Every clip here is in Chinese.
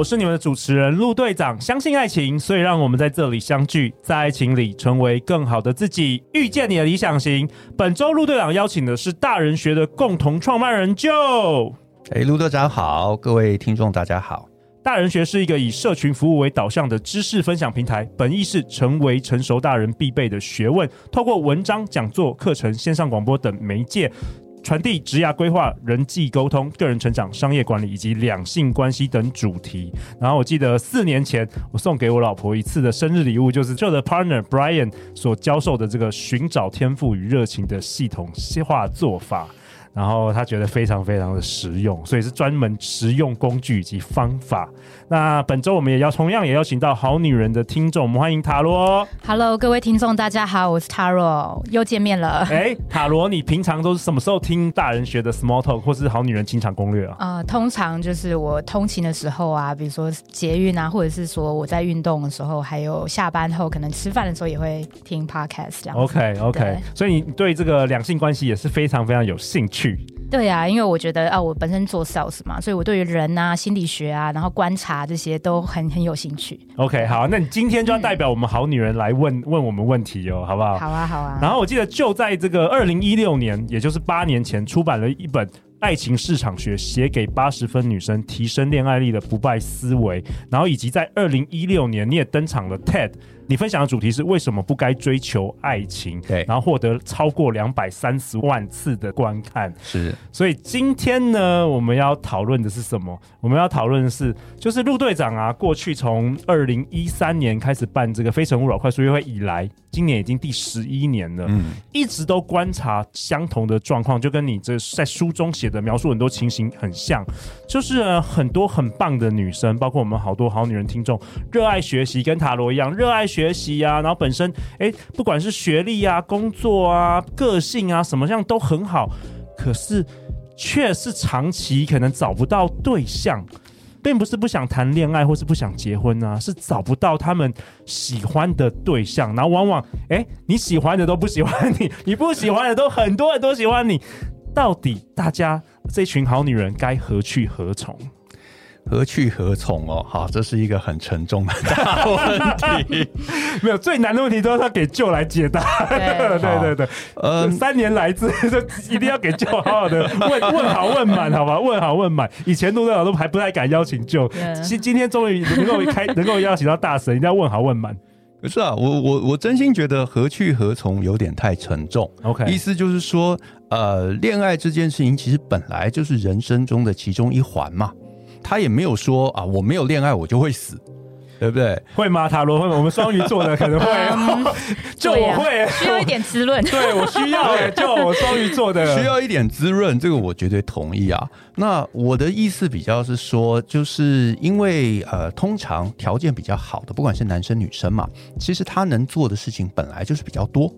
我是你们的主持人陆队长。相信爱情，所以让我们在这里相聚，在爱情里成为更好的自己，遇见你的理想型。本周陆队长邀请的是大人学的共同创办人 Joe。哎，陆队长好，各位听众大家好。大人学是一个以社群服务为导向的知识分享平台，本意是成为成熟大人必备的学问，透过文章、讲座、课程、线上广播等媒介。传递职涯规划、人际沟通、个人成长、商业管理以及两性关系等主题。然后我记得四年前，我送给我老婆一次的生日礼物，就是我的 partner Brian 所教授的这个寻找天赋与热情的系统化做法。然后他觉得非常非常的实用，所以是专门实用工具以及方法。那本周我们也要同样也邀请到好女人的听众，我们欢迎塔罗。Hello，各位听众，大家好，我是塔罗，又见面了。哎，塔罗，你平常都是什么时候听大人学的 Small Talk 或是好女人情场攻略啊？呃，通常就是我通勤的时候啊，比如说捷运啊，或者是说我在运动的时候，还有下班后可能吃饭的时候也会听 Podcast 这样。OK OK，所以你对这个两性关系也是非常非常有兴趣。对呀、啊，因为我觉得啊，我本身做 sales 嘛，所以我对于人啊、心理学啊，然后观察这些都很很有兴趣。OK，好，那你今天就要代表我们好女人来问、嗯、问我们问题哦，好不好？好啊，好啊。然后我记得就在这个二零一六年，也就是八年前，出版了一本《爱情市场学》，写给八十分女生提升恋爱力的不败思维。然后以及在二零一六年，你也登场了 TED。你分享的主题是为什么不该追求爱情？对，然后获得超过两百三十万次的观看。是，所以今天呢，我们要讨论的是什么？我们要讨论的是，就是陆队长啊，过去从二零一三年开始办这个《非诚勿扰》快速约会以来，今年已经第十一年了，嗯，一直都观察相同的状况，就跟你这在书中写的描述很多情形很像，就是很多很棒的女生，包括我们好多好女人听众，热爱学习，跟塔罗一样，热爱学。学习啊，然后本身哎，不管是学历啊、工作啊、个性啊，什么样都很好，可是却是长期可能找不到对象，并不是不想谈恋爱或是不想结婚啊，是找不到他们喜欢的对象，然后往往哎，你喜欢的都不喜欢你，你不喜欢的都很多人都喜欢你，到底大家这群好女人该何去何从？何去何从哦？好，这是一个很沉重的大问题。没有最难的问题都是他给 Joe 来解答。对对对 对，呃，三年来 这一定要给 Joe 好好的问问好问满，好吧？问好问满。以前陆队长都还不太敢邀请 Joe，今今天终于能够开能够邀请到大神，一定要问好问满。可是啊，我我我真心觉得何去何从有点太沉重。OK，意思就是说，呃，恋爱这件事情其实本来就是人生中的其中一环嘛。他也没有说啊，我没有恋爱我就会死，对不对？会吗？塔罗会吗？我们双鱼座的可能会，就我会需要一点滋润。对，我需要，就我双鱼座的需要一点滋润，这个我绝对同意啊。那我的意思比较是说，就是因为呃，通常条件比较好的，不管是男生女生嘛，其实他能做的事情本来就是比较多。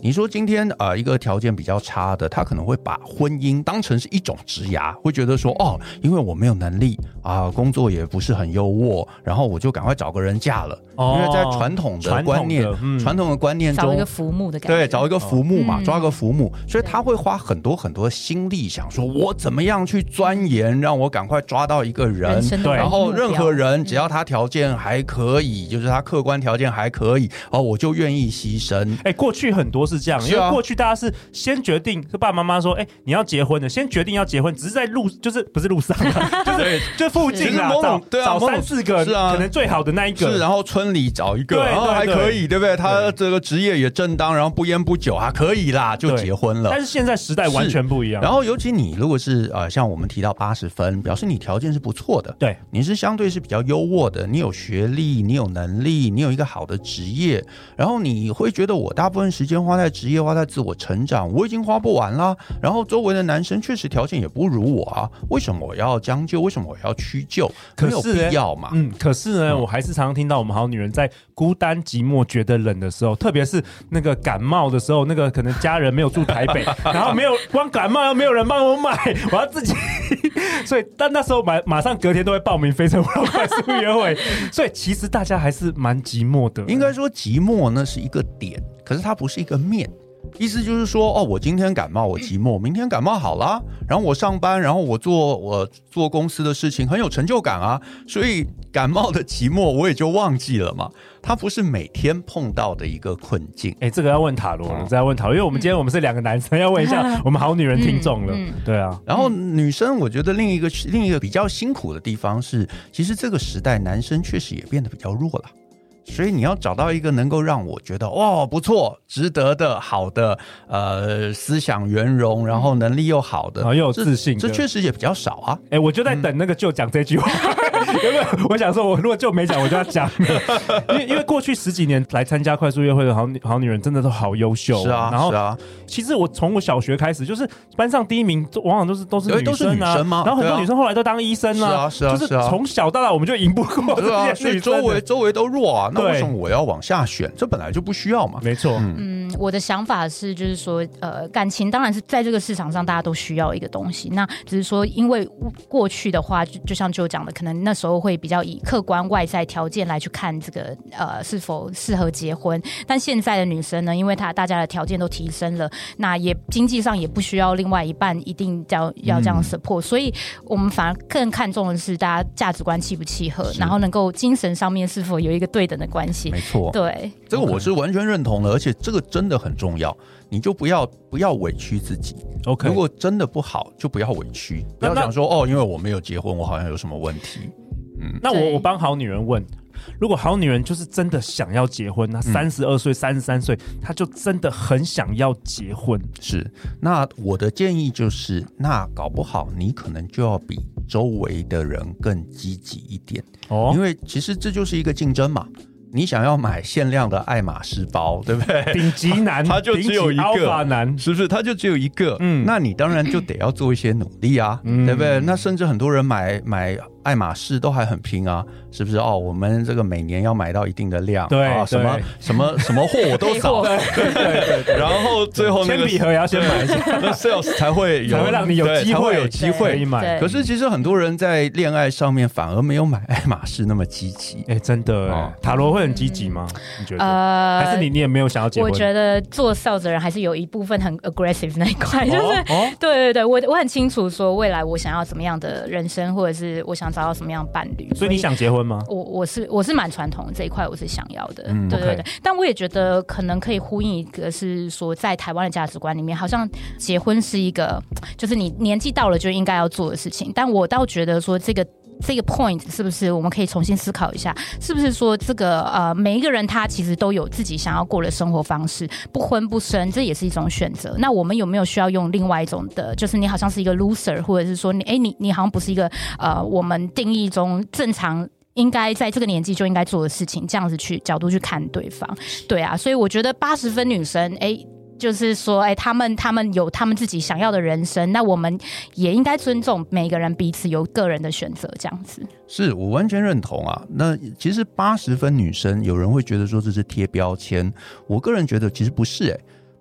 你说今天啊、呃，一个条件比较差的，他可能会把婚姻当成是一种职涯，会觉得说哦，因为我没有能力啊、工作也不是很优渥，然后我就赶快找个人嫁了。哦、因为在传统的观念，传统的，嗯、传统的观念中，找一个浮木的感觉，对，找一个浮木嘛，哦、抓个浮木，嗯、所以他会花很多很多心力，想说我怎么样去钻研，让我赶快抓到一个人，对，然后任何人只要他条件还可以，嗯、就是他客观条件还可以，哦，我就愿意牺牲。哎，过去很多是这样。因为过去大家是先决定，是爸爸妈妈说：“哎、欸，你要结婚的，先决定要结婚，只是在路，就是不是路上，就是就附近啊，找对啊，找三四个是啊，可能最好的那一个，是，然后村里找一个，然后还可以，对不对？他这个职业也正当，然后不烟不酒啊，可以啦，就结婚了。但是现在时代完全不一样。然后尤其你如果是呃，像我们提到八十分，表示你条件是不错的，对，你是相对是比较优渥的，你有学历，你有能力，你有一个好的职业，然后你会觉得我大部分时间花在职业，花在自我成长，我已经花不完啦。然后周围的男生确实条件也不如我啊，为什么我要将就？为什么我要屈就？没有必要嘛。嗯，可是呢，嗯、我还是常常听到我们好女人在孤单寂寞、觉得冷的时候，特别是那个感冒的时候，那个可能家人没有住台北，然后没有光感冒又没有人帮我买，我要自己。所以，但那时候马马上隔天都会报名《非诚勿扰》快速约会。所以，其实大家还是蛮寂寞的。应该说，寂寞呢是一个点，可是它不是一个面。意思就是说，哦，我今天感冒，我寂寞；明天感冒好了，然后我上班，然后我做我做公司的事情，很有成就感啊。所以感冒的寂寞我也就忘记了嘛。它不是每天碰到的一个困境。哎，这个要问塔罗，这要问塔罗，因为我们今天我们是两个男生，要问一下我们好女人听众了。嗯嗯、对啊，然后女生，我觉得另一个另一个比较辛苦的地方是，其实这个时代男生确实也变得比较弱了。所以你要找到一个能够让我觉得哇不错、值得的、好的，呃，思想圆融，然后能力又好的，又有自信，这确实也比较少啊。哎，我就在等那个就讲这句话，因为我想说，我如果就没讲，我就要讲。因为因为过去十几年来参加快速约会的好女好女人，真的都好优秀。是啊，然后是啊。其实我从我小学开始，就是班上第一名，往往都是都是女生啊。然后很多女生后来都当医生啊。是啊，是啊。就是从小到大，我们就赢不过 这些女生。周围周围都弱啊。那为什么我要往下选？这本来就不需要嘛。没错。嗯，我的想法是，就是说，呃，感情当然是在这个市场上大家都需要一个东西。那只是说，因为过去的话，就就像就讲的，可能那时候会比较以客观外在条件来去看这个呃是否适合结婚。但现在的女生呢，因为她大家的条件都提升了，那也经济上也不需要另外一半一定要要这样 support，、嗯、所以我们反而更看重的是大家价值观契不契合，然后能够精神上面是否有一个对等的关系。没错。对，这个我是完全认同的，而且这个真的很重要。你就不要不要委屈自己。OK，如果真的不好，就不要委屈，不要想说哦，因为我没有结婚，我好像有什么问题。嗯，那我我帮好女人问，如果好女人就是真的想要结婚，那三十二岁、三十三岁，她就真的很想要结婚。是，那我的建议就是，那搞不好你可能就要比周围的人更积极一点哦，因为其实这就是一个竞争嘛。你想要买限量的爱马仕包，对不对？顶级男，他就只有一个男，是不是？他就只有一个。嗯，那你当然就得要做一些努力啊，嗯、对不对？那甚至很多人买买。爱马仕都还很拼啊，是不是？哦，我们这个每年要买到一定的量，对，啊、什么什么什么货我都扫，对对对对。然后最后那个铅笔盒也要先买一下，那 sales 才会有，才会让你有机会有机会买。可是其实很多人在恋爱上面反而没有买爱马仕那么积极。哎，真的，哦、塔罗会很积极吗？你觉得？呃，还是你你也没有想要结婚？我觉得做 sales 的人还是有一部分很 aggressive 那一块，就是，哦、对对对，我我很清楚说未来我想要怎么样的人生，或者是我想找到什么样的伴侣。所以你想结婚吗？我我是我是蛮传统的这一块，我是想要的，嗯、对对对。但我也觉得可能可以呼应一个，是说在台湾的价值观里面，好像结婚是一个，就是你年纪到了就应该要做的事情。但我倒觉得说这个。这个 point 是不是我们可以重新思考一下？是不是说这个呃，每一个人他其实都有自己想要过的生活方式，不婚不生，这也是一种选择。那我们有没有需要用另外一种的，就是你好像是一个 loser，或者是说你哎你你好像不是一个呃我们定义中正常应该在这个年纪就应该做的事情，这样子去角度去看对方，对啊，所以我觉得八十分女生哎。就是说，哎，他们他们有他们自己想要的人生，那我们也应该尊重每个人彼此有个人的选择，这样子。是我完全认同啊。那其实八十分女生，有人会觉得说这是贴标签，我个人觉得其实不是，哎。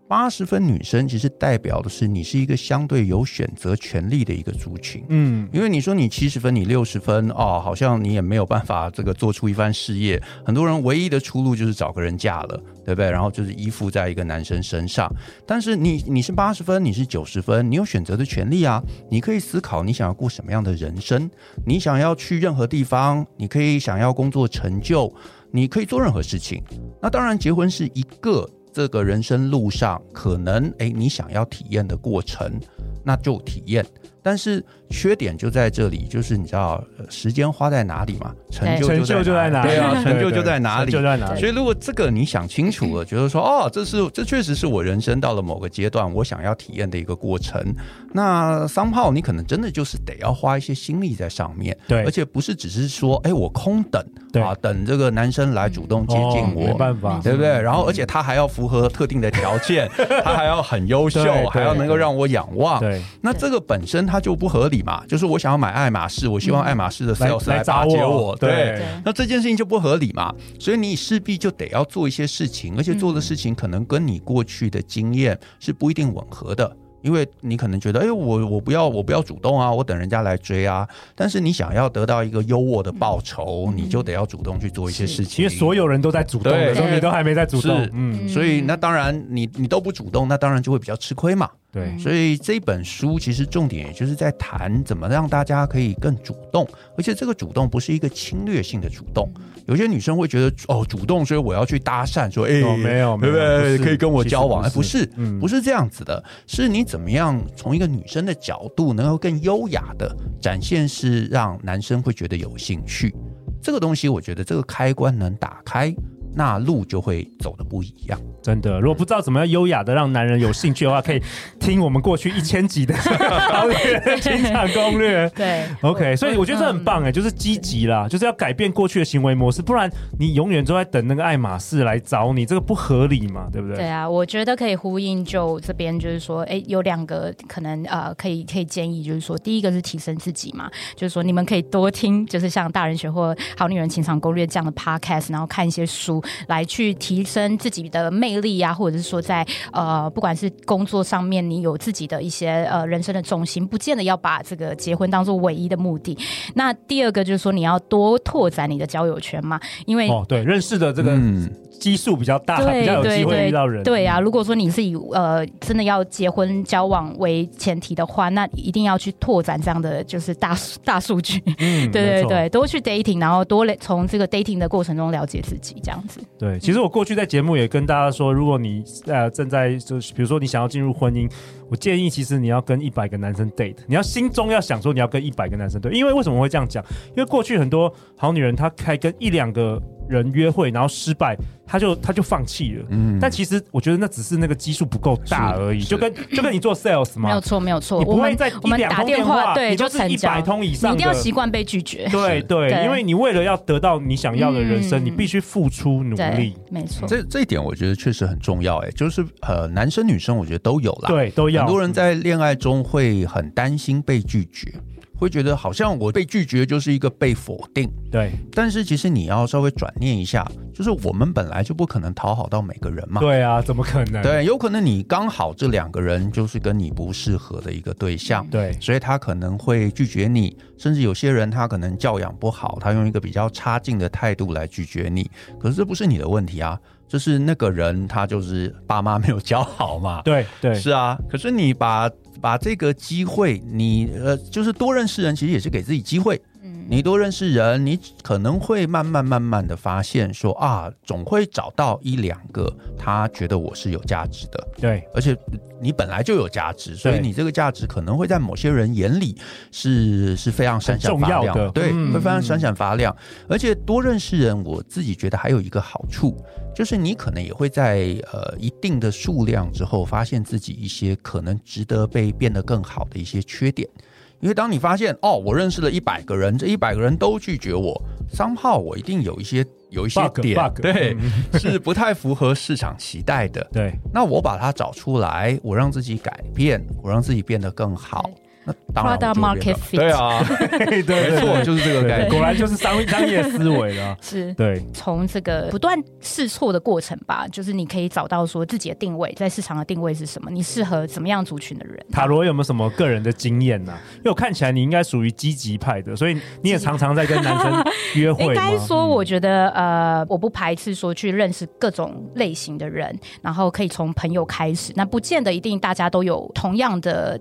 八十分女生其实代表的是你是一个相对有选择权利的一个族群，嗯，因为你说你七十分，你六十分哦，好像你也没有办法这个做出一番事业。很多人唯一的出路就是找个人嫁了，对不对？然后就是依附在一个男生身上。但是你你是八十分，你是九十分，你有选择的权利啊！你可以思考你想要过什么样的人生，你想要去任何地方，你可以想要工作成就，你可以做任何事情。那当然，结婚是一个。这个人生路上，可能诶，你想要体验的过程，那就体验。但是缺点就在这里，就是你知道时间花在哪里嘛，成就成就就在哪里，对啊，成就就在哪里，就在哪里。所以如果这个你想清楚了，觉得说哦，这是这确实是我人生到了某个阶段，我想要体验的一个过程。那桑炮你可能真的就是得要花一些心力在上面，对，而且不是只是说哎我空等啊，等这个男生来主动接近我，没办法，对不对？然后而且他还要符合特定的条件，他还要很优秀，还要能够让我仰望，对，那这个本身他。就不合理嘛，就是我想要买爱马仕，我希望爱马仕的 sales 来巴结我，对，那这件事情就不合理嘛，所以你势必就得要做一些事情，而且做的事情可能跟你过去的经验是不一定吻合的。因为你可能觉得，哎，我我不要我不要主动啊，我等人家来追啊。但是你想要得到一个优渥的报酬，嗯、你就得要主动去做一些事情。因为所有人都在主动的时候，你都还没在主动，嗯，所以那当然你你都不主动，那当然就会比较吃亏嘛。对，所以这本书其实重点也就是在谈怎么让大家可以更主动，而且这个主动不是一个侵略性的主动。有些女生会觉得哦，主动，所以我要去搭讪，说哎、哦，没有，对不对？可以跟我交往？哎，不是，不是，嗯、不是这样子的，是你怎么样从一个女生的角度，能够更优雅的展现，是让男生会觉得有兴趣。这个东西，我觉得这个开关能打开。那路就会走的不一样，真的。如果不知道怎么样优雅的让男人有兴趣的话，可以听我们过去一千集的 情场攻略。对，OK。所以我觉得这很棒哎，就是积极啦，就是要改变过去的行为模式，不然你永远都在等那个爱马仕来找你，这个不合理嘛，对不对？对啊，我觉得可以呼应就这边就是说，哎，有两个可能呃，可以可以建议，就是说，第一个是提升自己嘛，就是说你们可以多听，就是像大人学或好女人情场攻略这样的 podcast，然后看一些书。来去提升自己的魅力啊，或者是说在呃，不管是工作上面，你有自己的一些呃人生的重心，不见得要把这个结婚当做唯一的目的。那第二个就是说，你要多拓展你的交友圈嘛，因为哦，对，认识的这个。嗯基数比较大，比较有机会遇到人。对啊，如果说你是以呃真的要结婚交往为前提的话，那一定要去拓展这样的就是大 大数据。嗯，对对对，多去 dating，然后多从这个 dating 的过程中了解自己，这样子。对，其实我过去在节目也跟大家说，如果你呃正在就是比如说你想要进入婚姻，我建议其实你要跟一百个男生 date，你要心中要想说你要跟一百个男生 date，因为为什么会这样讲？因为过去很多好女人她开跟一两个。人约会然后失败，她就她就放弃了。嗯，但其实我觉得那只是那个基数不够大而已，就跟 就跟你做 sales 嘛，没有错没有错。你不会在我们打电话，对，就成一百通以上，你一定要习惯被拒绝。对对，因为你为了要得到你想要的人生，你必须付出努力。没错，这这一点我觉得确实很重要。哎，就是呃，男生女生我觉得都有啦，对，都要。很多人在恋爱中会很担心被拒绝。会觉得好像我被拒绝就是一个被否定，对。但是其实你要稍微转念一下，就是我们本来就不可能讨好到每个人嘛。对啊，怎么可能？对，有可能你刚好这两个人就是跟你不适合的一个对象，对，所以他可能会拒绝你。甚至有些人他可能教养不好，他用一个比较差劲的态度来拒绝你。可是这不是你的问题啊，就是那个人他就是爸妈没有教好嘛。对对，是啊。可是你把。把这个机会，你呃，就是多认识人，其实也是给自己机会。你多认识人，你可能会慢慢慢慢的发现说，啊，总会找到一两个他觉得我是有价值的。对，而且你本来就有价值，所以你这个价值可能会在某些人眼里是是非常闪闪发亮的。对，嗯、会非常闪闪发亮。而且多认识人，我自己觉得还有一个好处，就是你可能也会在呃一定的数量之后，发现自己一些可能值得被变得更好的一些缺点。因为当你发现哦，我认识了一百个人，这一百个人都拒绝我，somehow 我一定有一些有一些点 bug, 对，是不太符合市场期待的。对，那我把它找出来，我让自己改变，我让自己变得更好。那当然 Product market fit 对啊，对，没错，就是这个概念，果然就是商商业思维了。是，对，从这个不断试错的过程吧，就是你可以找到说自己的定位，在市场的定位是什么，你适合怎么样族群的人。塔罗有没有什么个人的经验呢？因为我看起来你应该属于积极派的，所以你也常常在跟男生 约会。应该说，我觉得呃，我不排斥说去认识各种类型的人，然后可以从朋友开始，那不见得一定大家都有同样的。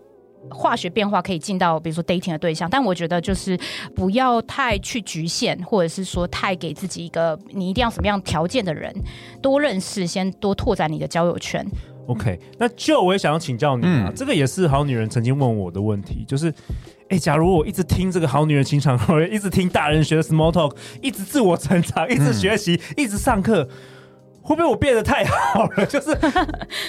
化学变化可以进到比如说 dating 的对象，但我觉得就是不要太去局限，或者是说太给自己一个你一定要什么样条件的人，多认识，先多拓展你的交友圈。OK，那就我也想要请教你啊，嗯、这个也是好女人曾经问我的问题，就是，哎，假如我一直听这个好女人情场攻略，一直听大人学的 Small Talk，一直自我成长，一直学习，嗯、一直上课。会不会我变得太好了？就是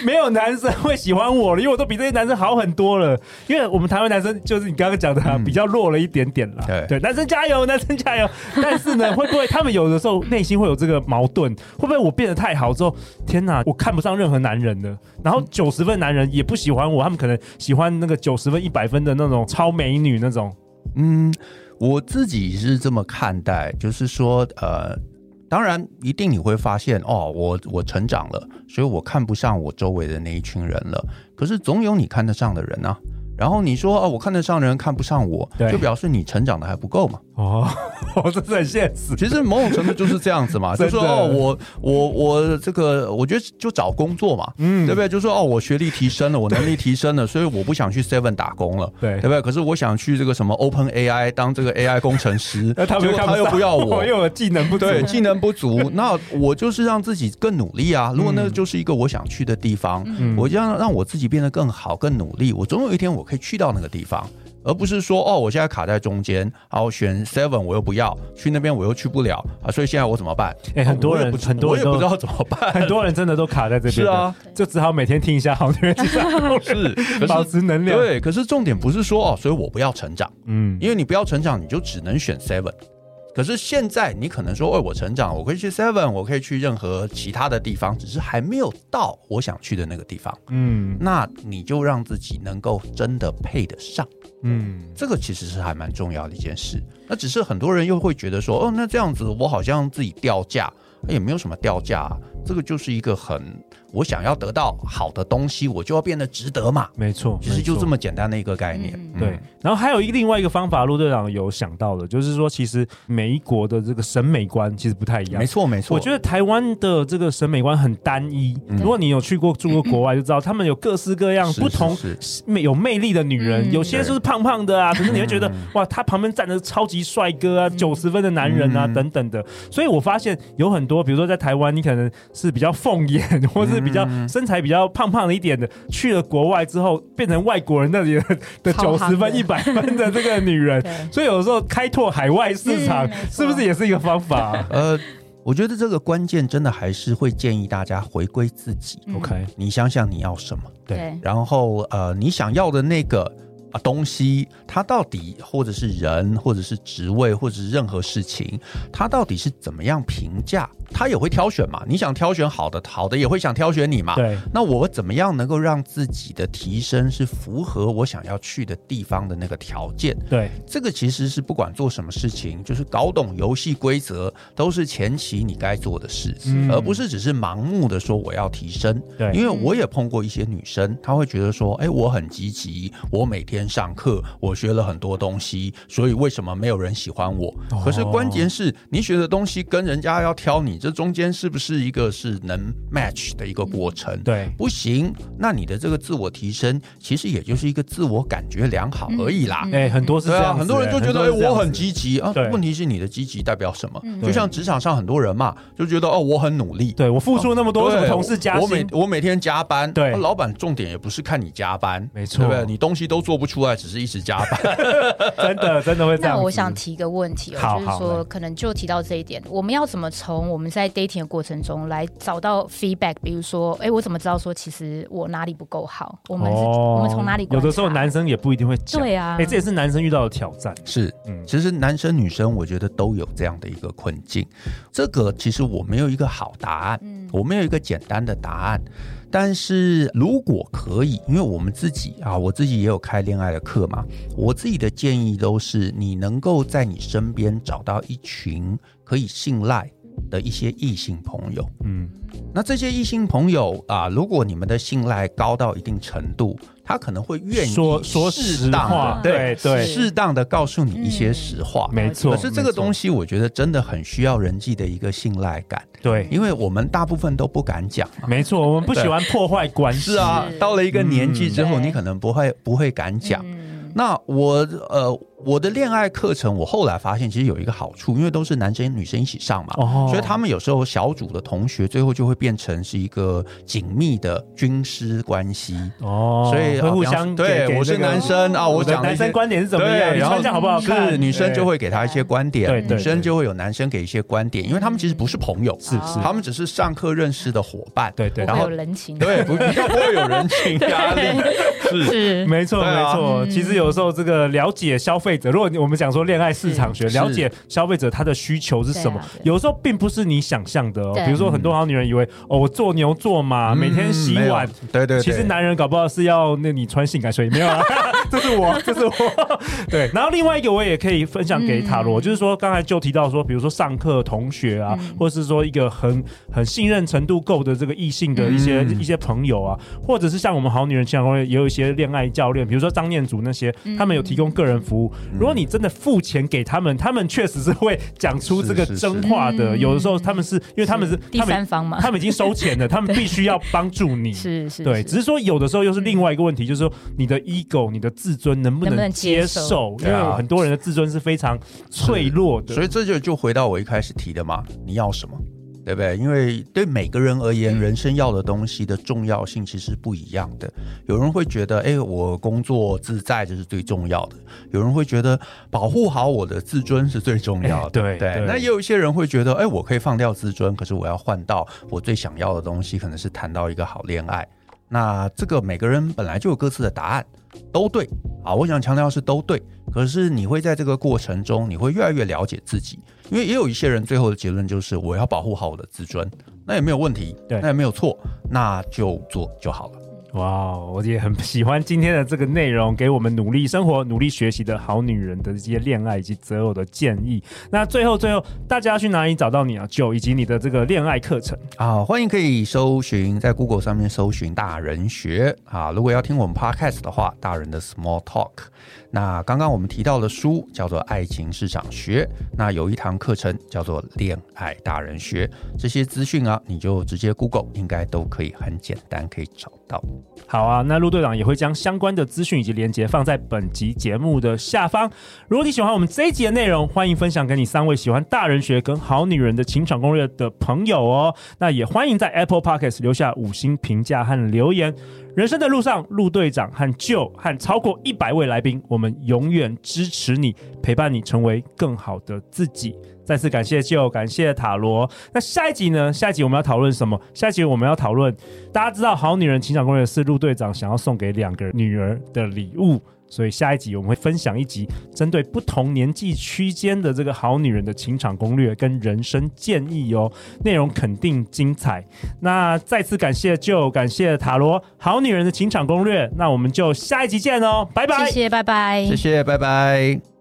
没有男生会喜欢我了，因为我都比这些男生好很多了。因为我们台湾男生就是你刚刚讲的、啊嗯、比较弱了一点点啦。对对，男生加油，男生加油。但是呢，会不会他们有的时候内心会有这个矛盾？会不会我变得太好之后，天哪，我看不上任何男人了？然后九十分男人也不喜欢我，他们可能喜欢那个九十分、一百分的那种超美女那种。嗯，我自己是这么看待，就是说，呃。当然，一定你会发现哦，我我成长了，所以我看不上我周围的那一群人了。可是总有你看得上的人啊。然后你说哦，我看得上的人看不上我，就表示你成长的还不够嘛。哦，这是很现实。其实某种程度就是这样子嘛，的 就说哦，我我我这个，我觉得就找工作嘛，嗯，对不对？就说哦，我学历提升了，我能力提升了，所以我不想去 Seven 打工了，对，对不对？可是我想去这个什么 Open AI 当这个 AI 工程师，那他，他又不要我，因为我技能不足，对，技能不足，那我就是让自己更努力啊。如果那就是一个我想去的地方，嗯，我就让让我自己变得更好、更努力，我总有一天我可以去到那个地方。而不是说哦，我现在卡在中间，然后选 seven 我又不要去那边，我又去不了啊，所以现在我怎么办？哎、欸，很多人，很多人我也不知道怎么办，很多人真的都卡在这边，是啊，就只好每天听一下好女人情场是保持能量。对，可是重点不是说哦，所以我不要成长，嗯，因为你不要成长，你就只能选 seven。可是现在你可能说，哦，我成长，我可以去 Seven，我可以去任何其他的地方，只是还没有到我想去的那个地方。嗯，那你就让自己能够真的配得上。嗯，这个其实是还蛮重要的一件事。那只是很多人又会觉得说，哦，那这样子我好像自己掉价，也没有什么掉价，这个就是一个很。我想要得到好的东西，我就要变得值得嘛。没错，其实就这么简单的一个概念。嗯、对，然后还有一另外一个方法，陆队长有想到的，就是说，其实每一国的这个审美观其实不太一样。没错，没错。我觉得台湾的这个审美观很单一。嗯、如果你有去过住过国外，就知道他们有各式各样不同有魅力的女人，有些就是胖胖的啊，可是你会觉得哇，他旁边站着超级帅哥啊，九十分的男人啊等等的。所以我发现有很多，比如说在台湾，你可能是比较凤眼，或是。比较身材比较胖胖的一点的，去了国外之后变成外国人那里的 九十分、一百分的这个女人，所以有时候开拓海外市场是不是也是一个方法？呃，我觉得这个关键真的还是会建议大家回归自己。OK，你想想你要什么？对，然后呃，你想要的那个。啊，东西它到底，或者是人，或者是职位，或者是任何事情，它到底是怎么样评价？他也会挑选嘛？你想挑选好的，好的也会想挑选你嘛？对。那我怎么样能够让自己的提升是符合我想要去的地方的那个条件？对，这个其实是不管做什么事情，就是搞懂游戏规则，都是前期你该做的事，嗯、而不是只是盲目的说我要提升。对，因为我也碰过一些女生，她会觉得说，哎，我很积极，我每天。上课，我学了很多东西，所以为什么没有人喜欢我？可是关键是你学的东西跟人家要挑你，这中间是不是一个是能 match 的一个过程？对，不行，那你的这个自我提升其实也就是一个自我感觉良好而已啦。哎，很多是这样，很多人就觉得哎，我很积极啊。问题是你的积极代表什么？就像职场上很多人嘛，就觉得哦，我很努力，对我付出那么多，什么同事加薪，我每我每天加班，对，老板重点也不是看你加班，没错，对不对？你东西都做不出来，只是一直加班，真的真的会这样。那我想提一个问题哦，就是说，可能就提到这一点，我们要怎么从我们在 dating 的过程中来找到 feedback？比如说，哎，我怎么知道说其实我哪里不够好？我们是，我们从哪里？有的时候男生也不一定会讲。对啊，哎，这也是男生遇到的挑战。是，嗯，其实男生女生我觉得都有这样的一个困境。这个其实我没有一个好答案，我没有一个简单的答案。但是如果可以，因为我们自己啊，我自己也有开恋爱的课嘛，我自己的建议都是，你能够在你身边找到一群可以信赖的一些异性朋友，嗯，那这些异性朋友啊，如果你们的信赖高到一定程度。他可能会愿意说说实话，对对，适当的告诉你一些实话，没错。可是这个东西，我觉得真的很需要人际的一个信赖感，对，因为我们大部分都不敢讲，没错，我们不喜欢破坏关系，是啊。到了一个年纪之后，你可能不会不会敢讲。那我呃。我的恋爱课程，我后来发现其实有一个好处，因为都是男生女生一起上嘛，哦、所以他们有时候小组的同学最后就会变成是一个紧密的军师关系。哦，所以会互相对，我是男生啊，我讲男生观点是怎么样，然后这样好不好？看？是女生就会给他一些观点，对，女生就会有男生给一些观点，因为他们其实不是朋友，是是，他们只是上课认识的伙伴，对对，然后有人情，对，不比较不会有人情压力，是。没错没错。其实有时候这个了解消费者，如果我们讲。讲说恋爱市场学，了解消费者他的需求是什么，有时候并不是你想象的哦。比如说，很多好女人以为哦，我做牛做马，每天洗碗，对对。其实男人搞不好是要那你穿性感睡衣，没有啊？这是我，这是我。对。然后另外一个我也可以分享给塔罗，就是说刚才就提到说，比如说上课同学啊，或者是说一个很很信任程度够的这个异性的一些一些朋友啊，或者是像我们好女人情感攻略也有一些恋爱教练，比如说张念祖那些，他们有提供个人服务。如果你真的。付钱给他们，他们确实是会讲出这个真话的。有的时候他们是因为他们是第三方嘛，他们已经收钱了，他们必须要帮助你。是是，对，只是说有的时候又是另外一个问题，就是说你的 ego、你的自尊能不能接受？因为很多人的自尊是非常脆弱的。所以这就就回到我一开始提的嘛，你要什么？对不对？因为对每个人而言，人生要的东西的重要性其实不一样的。有人会觉得，哎，我工作自在这是最重要的；有人会觉得，保护好我的自尊是最重要的。对对。那也有一些人会觉得，哎，我可以放掉自尊，可是我要换到我最想要的东西，可能是谈到一个好恋爱。那这个每个人本来就有各自的答案，都对啊。我想强调是都对，可是你会在这个过程中，你会越来越了解自己，因为也有一些人最后的结论就是我要保护好我的自尊，那也没有问题，对，那也没有错，那就做就好了。哇我也很喜欢今天的这个内容，给我们努力生活、努力学习的好女人的这些恋爱以及择偶的建议。那最后，最后，大家去哪里找到你啊？Joe 以及你的这个恋爱课程啊，欢迎可以搜寻在 Google 上面搜寻大人学啊。如果要听我们 Podcast 的话，大人的 Small Talk。那刚刚我们提到的书叫做《爱情市场学》，那有一堂课程叫做《恋爱大人学》，这些资讯啊，你就直接 Google，应该都可以很简单可以找到。好啊，那陆队长也会将相关的资讯以及连接放在本集节目的下方。如果你喜欢我们这一集的内容，欢迎分享给你三位喜欢大人学跟好女人的情场攻略的朋友哦。那也欢迎在 Apple Podcast 留下五星评价和留言。人生的路上，陆队长和 Joe 和超过一百位来宾，我们永远支持你，陪伴你成为更好的自己。再次感谢 Joe，感谢塔罗。那下一集呢？下一集我们要讨论什么？下一集我们要讨论，大家知道，好女人情场攻略是陆队长想要送给两个女儿的礼物。所以下一集我们会分享一集针对不同年纪区间的这个好女人的情场攻略跟人生建议哦，内容肯定精彩。那再次感谢 Joe，感谢塔罗，好女人的情场攻略。那我们就下一集见哦，拜拜，谢谢，拜拜，谢谢，拜拜。